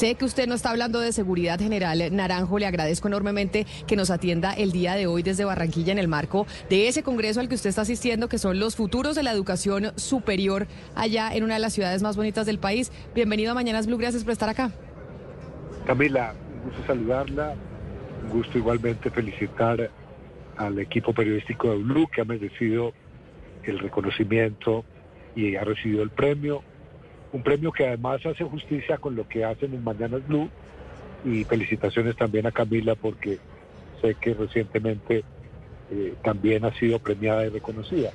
Sé que usted no está hablando de seguridad general. Naranjo, le agradezco enormemente que nos atienda el día de hoy desde Barranquilla en el marco de ese congreso al que usted está asistiendo, que son los futuros de la educación superior allá en una de las ciudades más bonitas del país. Bienvenido a Mañanas Blue, gracias por estar acá. Camila, un gusto saludarla, un gusto igualmente felicitar al equipo periodístico de Blue que ha merecido el reconocimiento y ha recibido el premio. Un premio que además hace justicia con lo que hacen en Mañanas Blue. Y felicitaciones también a Camila porque sé que recientemente eh, también ha sido premiada y reconocida.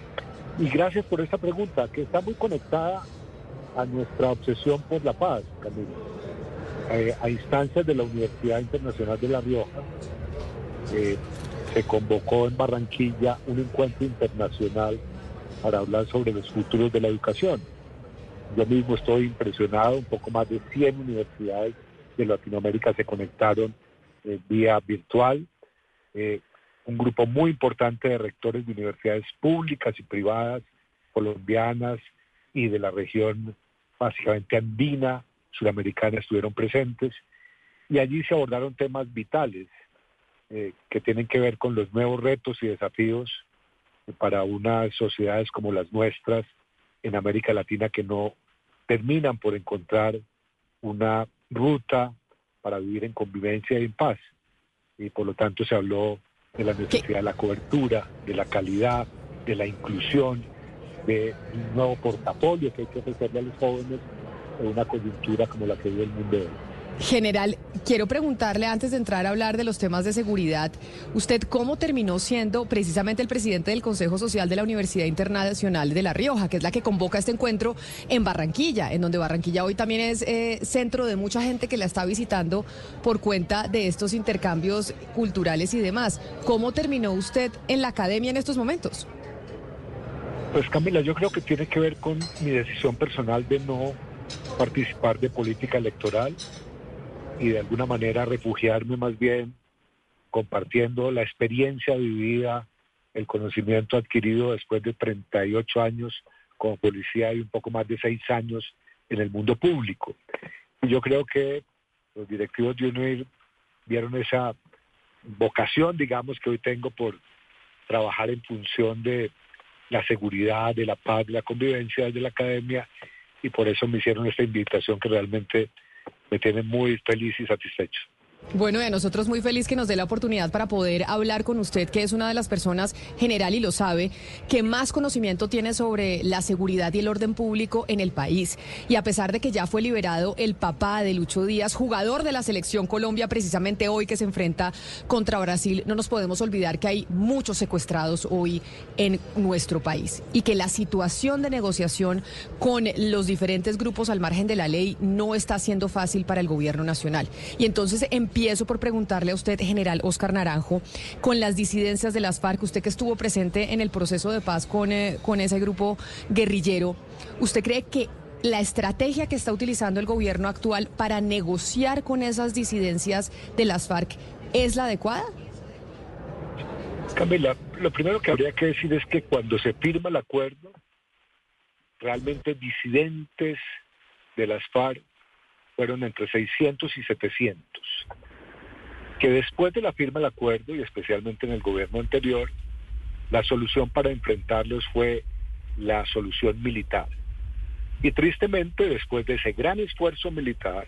Y gracias por esta pregunta, que está muy conectada a nuestra obsesión por la paz, Camila. Eh, a instancias de la Universidad Internacional de La Rioja, eh, se convocó en Barranquilla un encuentro internacional para hablar sobre los futuros de la educación. Yo mismo estoy impresionado, un poco más de 100 universidades de Latinoamérica se conectaron eh, vía virtual. Eh, un grupo muy importante de rectores de universidades públicas y privadas, colombianas y de la región básicamente andina, sudamericana, estuvieron presentes. Y allí se abordaron temas vitales eh, que tienen que ver con los nuevos retos y desafíos para unas sociedades como las nuestras en América Latina que no terminan por encontrar una ruta para vivir en convivencia y en paz. Y por lo tanto se habló de la necesidad de la cobertura, de la calidad, de la inclusión, de un nuevo portafolio que hay que ofrecerle a los jóvenes en una coyuntura como la que vive el mundo hoy. General, quiero preguntarle antes de entrar a hablar de los temas de seguridad, ¿usted cómo terminó siendo precisamente el presidente del Consejo Social de la Universidad Internacional de La Rioja, que es la que convoca este encuentro en Barranquilla, en donde Barranquilla hoy también es eh, centro de mucha gente que la está visitando por cuenta de estos intercambios culturales y demás? ¿Cómo terminó usted en la academia en estos momentos? Pues Camila, yo creo que tiene que ver con mi decisión personal de no participar de política electoral y de alguna manera refugiarme más bien compartiendo la experiencia vivida, el conocimiento adquirido después de 38 años como policía y un poco más de 6 años en el mundo público. Y yo creo que los directivos de UNIR vieron esa vocación, digamos, que hoy tengo por trabajar en función de la seguridad, de la paz, de la convivencia de la academia, y por eso me hicieron esta invitación que realmente me tiene muy feliz y satisfecho. Bueno, y a nosotros muy feliz que nos dé la oportunidad para poder hablar con usted, que es una de las personas general y lo sabe, que más conocimiento tiene sobre la seguridad y el orden público en el país. Y a pesar de que ya fue liberado el papá de Lucho Díaz, jugador de la selección Colombia, precisamente hoy que se enfrenta contra Brasil, no nos podemos olvidar que hay muchos secuestrados hoy en nuestro país y que la situación de negociación con los diferentes grupos al margen de la ley no está siendo fácil para el gobierno nacional. Y entonces, en empiezo por preguntarle a usted, general Oscar Naranjo, con las disidencias de las FARC, usted que estuvo presente en el proceso de paz con, eh, con ese grupo guerrillero, ¿usted cree que la estrategia que está utilizando el gobierno actual para negociar con esas disidencias de las FARC es la adecuada? Camila, lo primero que habría que decir es que cuando se firma el acuerdo, realmente disidentes de las FARC fueron entre 600 y 700 que después de la firma del acuerdo y especialmente en el gobierno anterior, la solución para enfrentarlos fue la solución militar. Y tristemente, después de ese gran esfuerzo militar,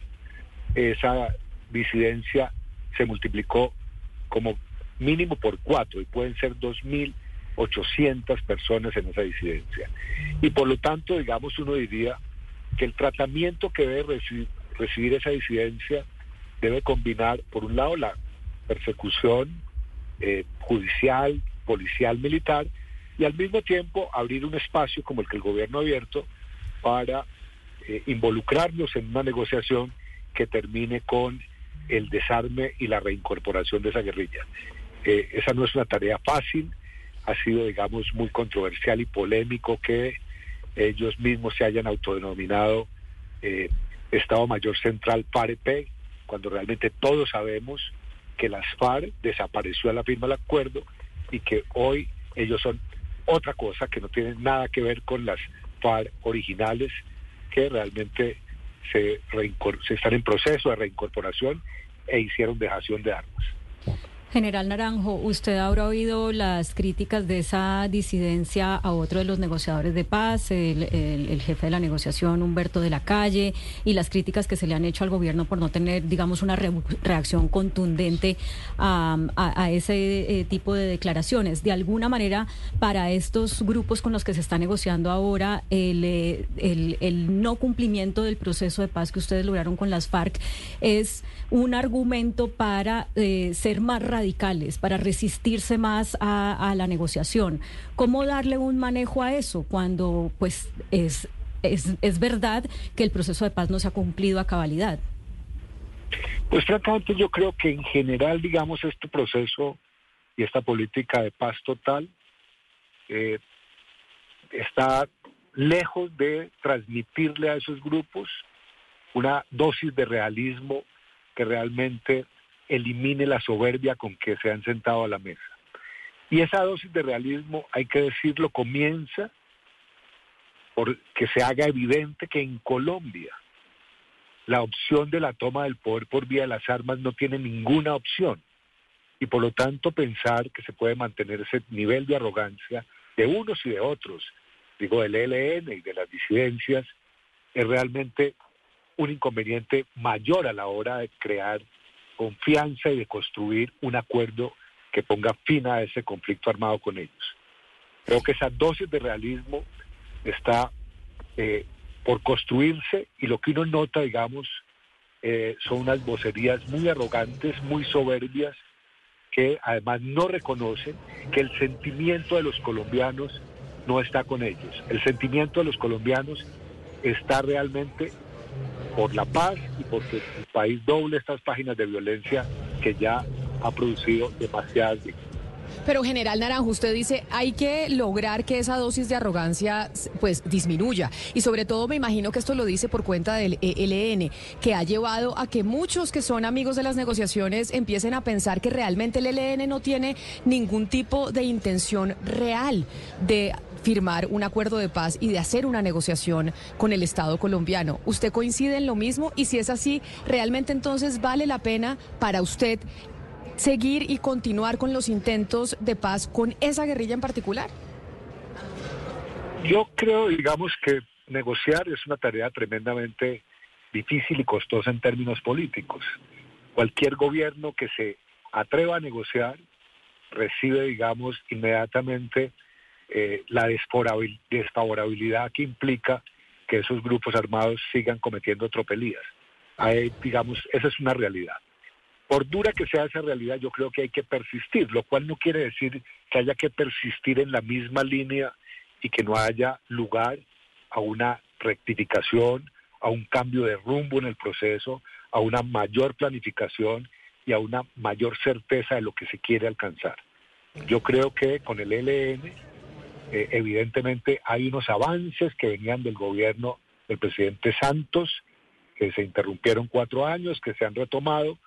esa disidencia se multiplicó como mínimo por cuatro y pueden ser 2.800 personas en esa disidencia. Y por lo tanto, digamos, uno diría que el tratamiento que debe recibir, recibir esa disidencia debe combinar, por un lado, la persecución eh, judicial, policial, militar, y al mismo tiempo abrir un espacio como el que el gobierno ha abierto para eh, involucrarnos en una negociación que termine con el desarme y la reincorporación de esa guerrilla. Eh, esa no es una tarea fácil, ha sido, digamos, muy controversial y polémico que ellos mismos se hayan autodenominado Estado Mayor Central FAREP, cuando realmente todos sabemos que las FARC desapareció a la firma del acuerdo y que hoy ellos son otra cosa que no tienen nada que ver con las FARC originales que realmente se, se están en proceso de reincorporación e hicieron dejación de armas. General Naranjo, usted habrá oído las críticas de esa disidencia a otro de los negociadores de paz, el, jefe de la negociación, Humberto de la Calle, y las críticas que se le han hecho al gobierno por no tener, digamos, una reacción contundente a, ese eh, tipo de declaraciones. De alguna manera, para estos grupos con los que se está negociando ahora, el, eh, no cumplimiento del proceso de paz que ustedes lograron con las FARC es un argumento para eh, ser más radicales, para resistirse más a, la negociación. ¿Cómo darle un manejo a eso cuando pues es, es, verdad que el proceso de paz no se ha cumplido a cabalidad? Pues francamente yo creo que en general, digamos, este proceso y esta política de paz total eh, está lejos de transmitirle a esos grupos una dosis de realismo que realmente elimine la soberbia con que se han sentado a la mesa. Y esa dosis de realismo, hay que decirlo, comienza por que se haga evidente que en Colombia la opción de la toma del poder por vía de las armas no tiene ninguna opción. Y por lo tanto pensar que se puede mantener ese nivel de arrogancia de unos y de otros, digo del ELN y de las disidencias, es realmente un inconveniente mayor a la hora de crear confianza y de construir un acuerdo que ponga fin a ese conflicto armado con ellos. Creo que esa dosis de realismo está eh, por construirse y lo que uno nota, digamos, eh, son unas vocerías muy arrogantes, muy soberbias, que además no reconocen que el sentimiento de los colombianos no está con ellos. El sentimiento de los colombianos está realmente por la paz y porque el país doble estas páginas de violencia que ya ha producido demasiadas víctimas. Pero general Naranjo, usted dice, hay que lograr que esa dosis de arrogancia pues disminuya. Y sobre todo me imagino que esto lo dice por cuenta del ELN, que ha llevado a que muchos que son amigos de las negociaciones empiecen a pensar que realmente el ELN no tiene ningún tipo de intención real de firmar un acuerdo de paz y de hacer una negociación con el Estado colombiano. ¿Usted coincide en lo mismo? Y si es así, ¿realmente entonces vale la pena para usted seguir y continuar con los intentos de paz con esa guerrilla en particular? Yo creo, digamos, que negociar es una tarea tremendamente difícil y costosa en términos políticos. Cualquier gobierno que se atreva a negociar recibe, digamos, inmediatamente eh, la desfavorabilidad que implica que esos grupos armados sigan cometiendo tropelías. digamos, esa es una realidad. Por dura que sea esa realidad, yo creo que hay que persistir, lo cual no quiere decir que haya que persistir en la misma línea y que no haya lugar a una rectificación, a un cambio de rumbo en el proceso, a una mayor planificación y a una mayor certeza de lo que se quiere alcanzar. Yo creo que con el ELN eh, evidentemente hay unos avances que venían del gobierno del presidente Santos, que se interrumpieron cuatro años, que se han retomado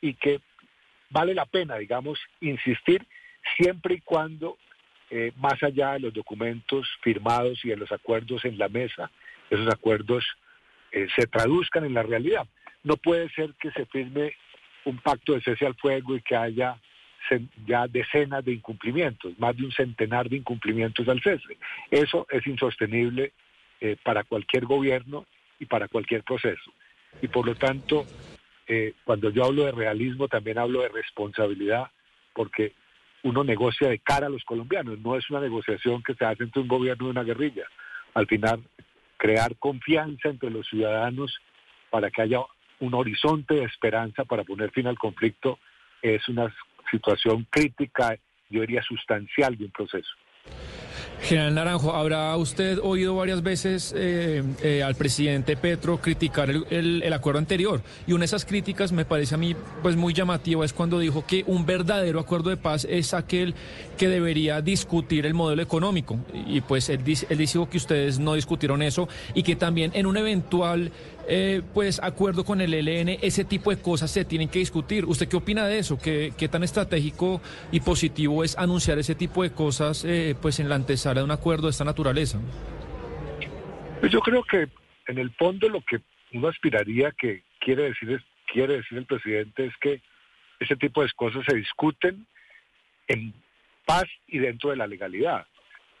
y que vale la pena, digamos, insistir siempre y cuando, eh, más allá de los documentos firmados y de los acuerdos en la mesa, esos acuerdos eh, se traduzcan en la realidad. No puede ser que se firme un pacto de cese al fuego y que haya ya decenas de incumplimientos, más de un centenar de incumplimientos al cese. Eso es insostenible eh, para cualquier gobierno y para cualquier proceso. Y por lo tanto, eh, cuando yo hablo de realismo, también hablo de responsabilidad, porque uno negocia de cara a los colombianos, no es una negociación que se hace entre un gobierno y una guerrilla. Al final, crear confianza entre los ciudadanos para que haya un horizonte de esperanza para poner fin al conflicto es una situación crítica, yo diría sustancial de un proceso. General Naranjo, habrá usted oído varias veces eh, eh, al presidente Petro criticar el, acuerdo anterior y una de esas críticas me parece a mí pues muy llamativa es cuando dijo que un verdadero acuerdo de paz es aquel que debería discutir el modelo económico y pues él, él dijo que ustedes no discutieron eso y que también en un eventual eh, pues acuerdo con el ELN, ese tipo de cosas se tienen que discutir. ¿Usted qué opina de eso? ¿Qué, qué tan estratégico y positivo es anunciar ese tipo de cosas eh, pues en la antesala de un acuerdo de esta naturaleza? Pues yo creo que en el fondo lo que uno aspiraría que quiere decir, quiere decir el presidente es que ese tipo de cosas se discuten en paz y dentro de la legalidad.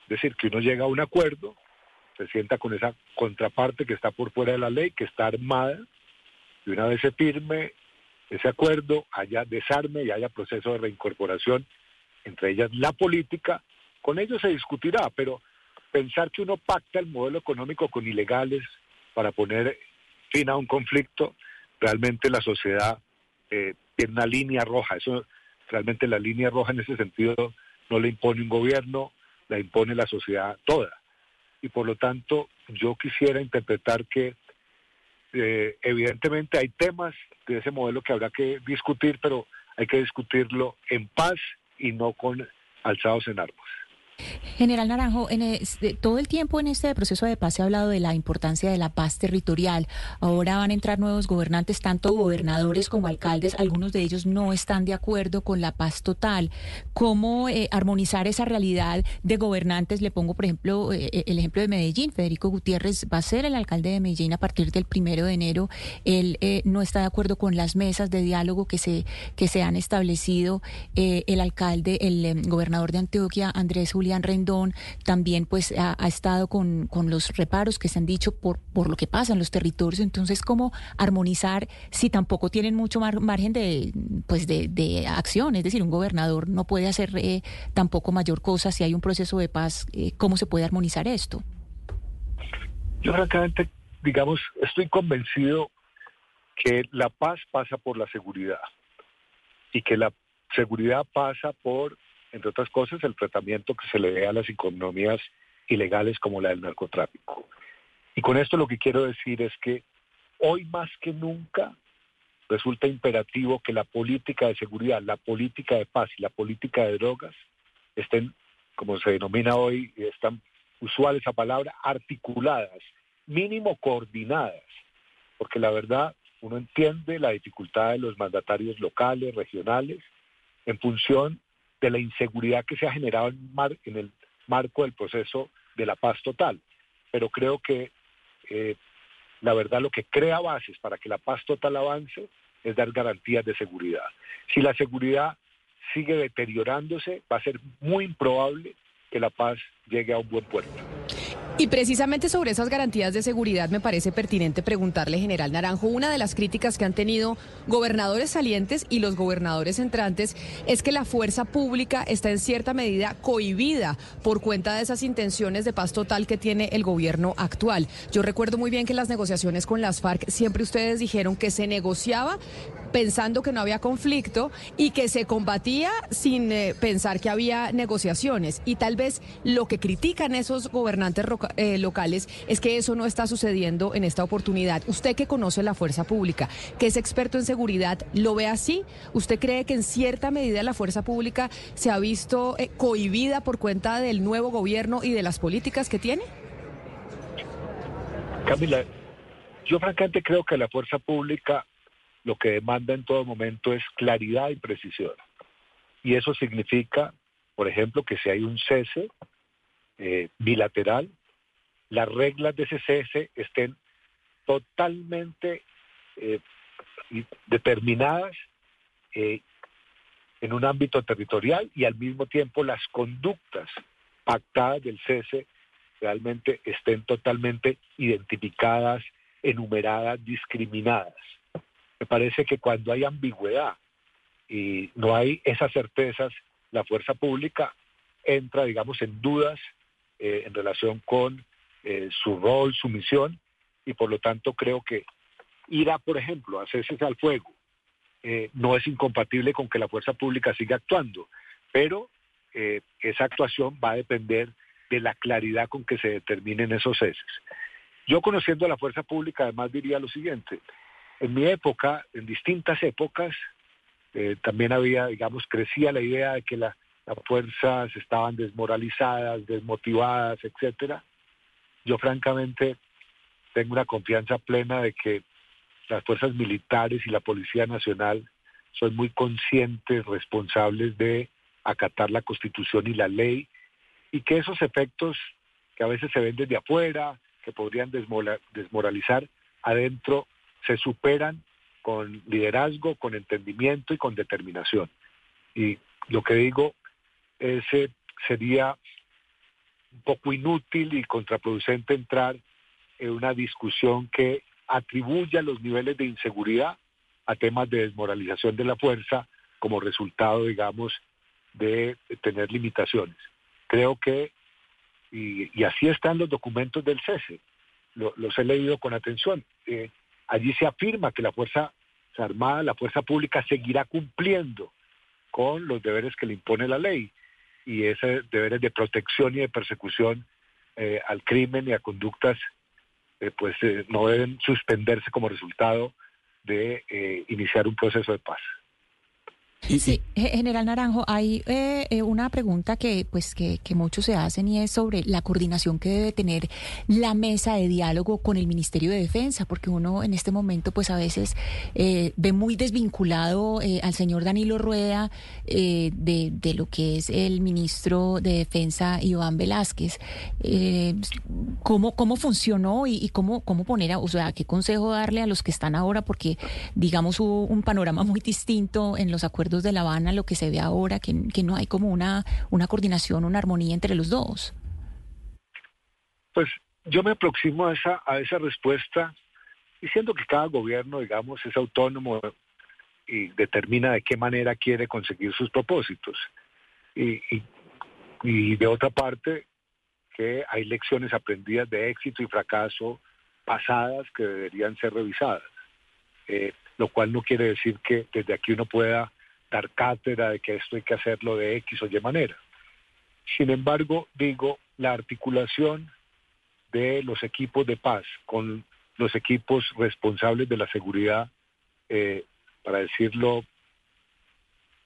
Es decir, que uno llega a un acuerdo, se sienta con esa contraparte que está por fuera de la ley, que está armada, y una vez se firme ese acuerdo, haya desarme y haya proceso de reincorporación, entre ellas la política, con ello se discutirá, pero pensar que uno pacta el modelo económico con ilegales para poner fin a un conflicto, realmente la sociedad eh, tiene una línea roja. Eso realmente la línea roja en ese sentido no le impone un gobierno, la impone la sociedad toda. Y por lo tanto, yo quisiera interpretar que eh, evidentemente hay temas de ese modelo que habrá que discutir, pero hay que discutirlo en paz y no con alzados en armas. General Naranjo, en todo el tiempo en este proceso de paz se ha hablado de la importancia de la paz territorial. Ahora van a entrar nuevos gobernantes, tanto gobernadores como alcaldes. Algunos de ellos no están de acuerdo con la paz total. ¿Cómo eh, armonizar esa realidad de gobernantes? Le pongo, por ejemplo, eh, eh, el ejemplo de Medellín. Federico Gutiérrez va a ser el alcalde de Medellín a partir del primero de enero. Él no está de acuerdo con las mesas de diálogo que se, que se han establecido. el alcalde, el gobernador de Antioquia, Andrés Julián Rendón también pues ha, estado con, los reparos que se han dicho por, por lo que pasa en los territorios. Entonces, ¿cómo armonizar si tampoco tienen mucho margen de, pues de, acción? Es decir, un gobernador no puede hacer eh, tampoco mayor cosa si hay un proceso de paz. Eh, ¿Cómo se puede armonizar esto? Yo francamente, digamos, estoy convencido que la paz pasa por la seguridad y que la seguridad pasa por entre otras cosas, el tratamiento que se le dé a las economías ilegales como la del narcotráfico. Y con esto lo que quiero decir es que hoy más que nunca resulta imperativo que la política de seguridad, la política de paz y la política de drogas estén, como se denomina hoy, y es tan usual esa palabra, articuladas, mínimo coordinadas, porque la verdad uno entiende la dificultad de los mandatarios locales, regionales, en función de la inseguridad que se ha generado en, en el marco del proceso de la paz total. Pero creo que eh, la verdad lo que crea bases para que la paz total avance es dar garantías de seguridad. Si la seguridad sigue deteriorándose, va a ser muy improbable que la paz llegue a un buen puerto. Y precisamente sobre esas garantías de seguridad me parece pertinente preguntarle, general Naranjo, una de las críticas que han tenido gobernadores salientes y los gobernadores entrantes es que la fuerza pública está en cierta medida cohibida por cuenta de esas intenciones de paz total que tiene el gobierno actual. Yo recuerdo muy bien que en las negociaciones con las FARC siempre ustedes dijeron que se negociaba pensando que no había conflicto y que se combatía sin eh, pensar que había negociaciones. Y tal vez lo que critican esos gobernantes eh, locales es que eso no está sucediendo en esta oportunidad. Usted que conoce la fuerza pública, que es experto en seguridad, ¿lo ve así? ¿Usted cree que en cierta medida la fuerza pública se ha visto eh, cohibida por cuenta del nuevo gobierno y de las políticas que tiene? Camila, yo francamente creo que la fuerza pública lo que demanda en todo momento es claridad y precisión. Y eso significa, por ejemplo, que si hay un cese eh, bilateral, las reglas de ese cese estén totalmente eh, determinadas eh, en un ámbito territorial y al mismo tiempo las conductas pactadas del cese realmente estén totalmente identificadas, enumeradas, discriminadas. Me parece que cuando hay ambigüedad y no hay esas certezas, la fuerza pública entra, digamos, en dudas eh, en relación con eh, su rol, su misión, y por lo tanto creo que ir a, por ejemplo, a hacerse al fuego eh, no es incompatible con que la fuerza pública siga actuando, pero esa actuación va a depender de la claridad con que se determinen esos ceses. Yo conociendo a la fuerza pública además diría lo siguiente, en mi época, en distintas épocas, eh, también había, digamos, crecía la idea de que las fuerzas estaban desmoralizadas, desmotivadas, etcétera. Yo francamente tengo una confianza plena de que las fuerzas militares y la Policía Nacional son muy conscientes, responsables de acatar la Constitución y la ley, y que esos efectos que a veces se ven desde afuera, que podrían desmoralizar, adentro se superan con liderazgo, con entendimiento y con determinación. Y lo que digo es, eh, sería un poco inútil y contraproducente entrar en una discusión que atribuya los niveles de inseguridad a temas de desmoralización de la fuerza como resultado, digamos, de tener limitaciones. Creo que, y, así están los documentos del cese, los he leído con atención, eh, allí se afirma que la Fuerza Armada, la Fuerza Pública seguirá cumpliendo con los deberes que le impone la ley y esos deberes de protección y de persecución eh, al crimen y a conductas eh, pues no deben suspenderse como resultado de iniciar un proceso de paz sí, general Naranjo, hay eh, eh, una pregunta que, pues, que, muchos se hacen y es sobre la coordinación que debe tener la mesa de diálogo con el Ministerio de Defensa, porque uno en este momento, pues, a veces eh, ve muy desvinculado al señor Danilo Rueda de, lo que es el ministro de Defensa Iván Velázquez. ¿cómo, ¿Cómo funcionó y, cómo, cómo poner, a, o sea, qué consejo darle a los que están ahora? Porque, digamos, hubo un panorama muy distinto en los acuerdos de La Habana, lo que se ve ahora, que, no hay como una, una coordinación, una armonía entre los dos? Pues yo me aproximo a esa, a esa respuesta diciendo que cada gobierno, digamos, es autónomo y determina de qué manera quiere conseguir sus propósitos. Y, y, de otra parte, que hay lecciones aprendidas de éxito y fracaso pasadas que deberían ser revisadas. Eh, lo cual no quiere decir que desde aquí uno pueda dar cátedra de que esto hay que hacerlo de X o Y manera. Sin embargo, digo, la articulación de los equipos de paz con los equipos responsables de la seguridad, eh, para decirlo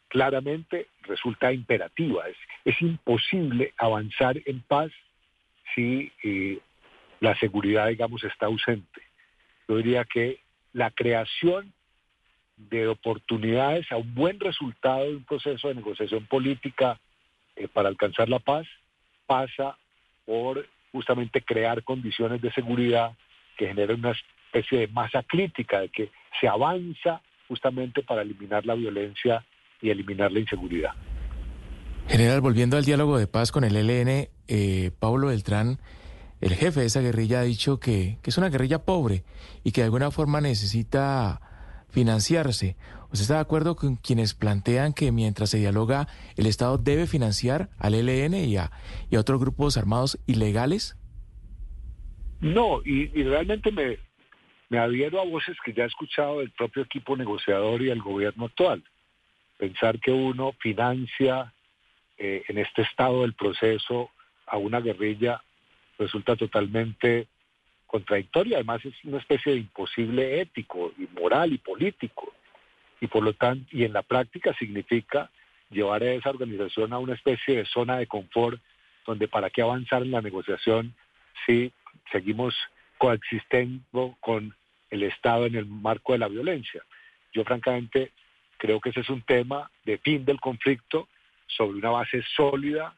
claramente, resulta imperativa. Es, imposible avanzar en paz si eh, la seguridad, digamos, está ausente. Yo diría que la creación de oportunidades a un buen resultado de un proceso de negociación política eh, para alcanzar la paz pasa por justamente crear condiciones de seguridad que generen una especie de masa crítica, de que se avanza justamente para eliminar la violencia y eliminar la inseguridad. General, volviendo al diálogo de paz con el ELN, eh, Pablo Beltrán, el jefe de esa guerrilla, ha dicho que, que es una guerrilla pobre y que de alguna forma necesita financiarse. ¿Usted está de acuerdo con quienes plantean que mientras se dialoga el Estado debe financiar al ELN y a, otros grupos armados ilegales? No, y, realmente me, me adhiero a voces que ya he escuchado del propio equipo negociador y del gobierno actual. Pensar que uno financia eh, en este estado del proceso a una guerrilla resulta totalmente contradictoria, además es una especie de imposible ético y moral y político. Y por lo tanto, y en la práctica significa llevar a esa organización a una especie de zona de confort donde para qué avanzar en la negociación si seguimos coexistiendo con el Estado en el marco de la violencia. Yo francamente creo que ese es un tema de fin del conflicto sobre una base sólida,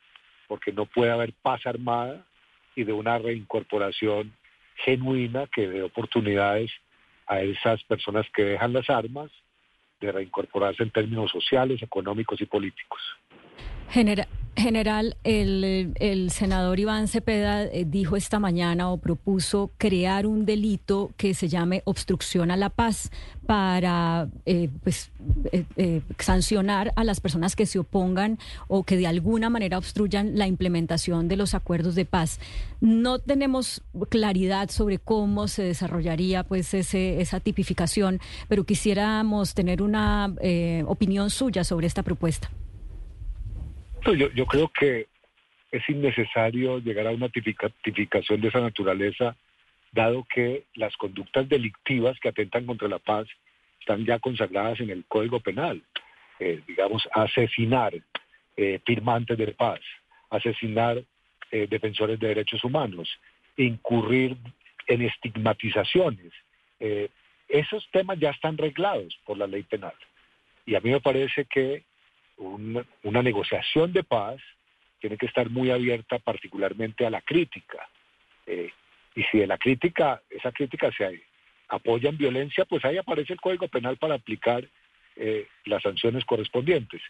porque no puede haber paz armada y de una reincorporación genuina que dé oportunidades a esas personas que dejan las armas de reincorporarse en términos sociales, económicos y políticos. El, senador Iván Cepeda eh, dijo esta mañana o propuso crear un delito que se llame obstrucción a la paz para eh, pues, eh, sancionar a las personas que se opongan o que de alguna manera obstruyan la implementación de los acuerdos de paz. No tenemos claridad sobre cómo se desarrollaría pues ese, esa tipificación, pero quisiéramos tener una opinión suya sobre esta propuesta. Yo, creo que es innecesario llegar a una tipificación de esa naturaleza, dado que las conductas delictivas que atentan contra la paz están ya consagradas en el Código Penal. Eh, digamos, asesinar eh, firmantes de paz, asesinar eh, defensores de derechos humanos, incurrir en estigmatizaciones. esos temas ya están reglados por la ley penal. Y a mí me parece que una, negociación de paz tiene que estar muy abierta particularmente a la crítica. Eh, y si de la crítica, esa crítica se apoyan violencia, pues ahí aparece el Código Penal para aplicar eh, las sanciones correspondientes.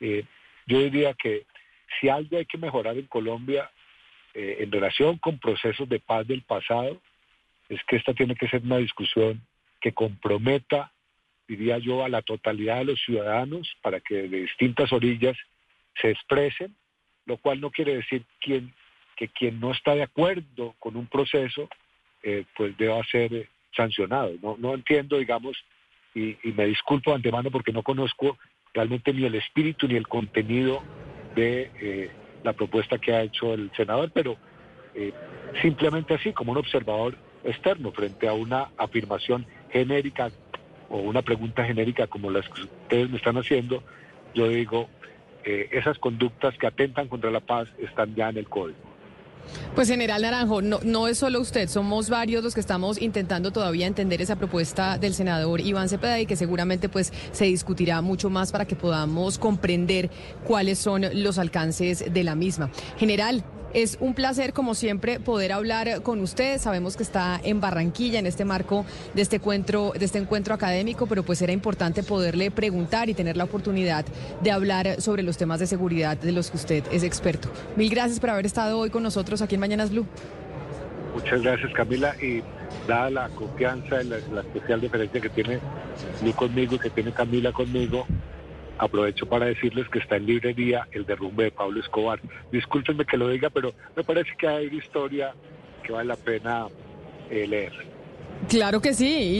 Eh, yo diría que si algo hay que mejorar en Colombia en relación con procesos de paz del pasado, es que esta tiene que ser una discusión que comprometa, diría yo, a la totalidad de los ciudadanos para que de distintas orillas se expresen, lo cual no quiere decir quien, que quien no está de acuerdo con un proceso, eh, pues deba ser sancionado. No, no entiendo, digamos, y, me disculpo de antemano porque no conozco realmente ni el espíritu ni el contenido de eh, la propuesta que ha hecho el senador, pero eh, simplemente así, como un observador externo frente a una afirmación genérica o una pregunta genérica como las que ustedes me están haciendo, yo digo, eh, esas conductas que atentan contra la paz están ya en el código. Pues general Naranjo, no, no es solo usted, somos varios los que estamos intentando todavía entender esa propuesta del senador Iván Cepeda y que seguramente pues se discutirá mucho más para que podamos comprender cuáles son los alcances de la misma. General, es un placer, como siempre, poder hablar con usted. Sabemos que está en Barranquilla en este marco de este encuentro, de este encuentro académico, pero pues era importante poderle preguntar y tener la oportunidad de hablar sobre los temas de seguridad de los que usted es experto. Mil gracias por haber estado hoy con nosotros aquí en Mañanas Blue. Muchas gracias, Camila. Y dada la confianza y la, la especial diferencia que tiene Lu conmigo y que tiene Camila conmigo, aprovecho para decirles que está en librería El derrumbe de Pablo Escobar. Discúlpenme que lo diga, pero me parece que hay historia que vale la pena eh, leer. Claro que sí.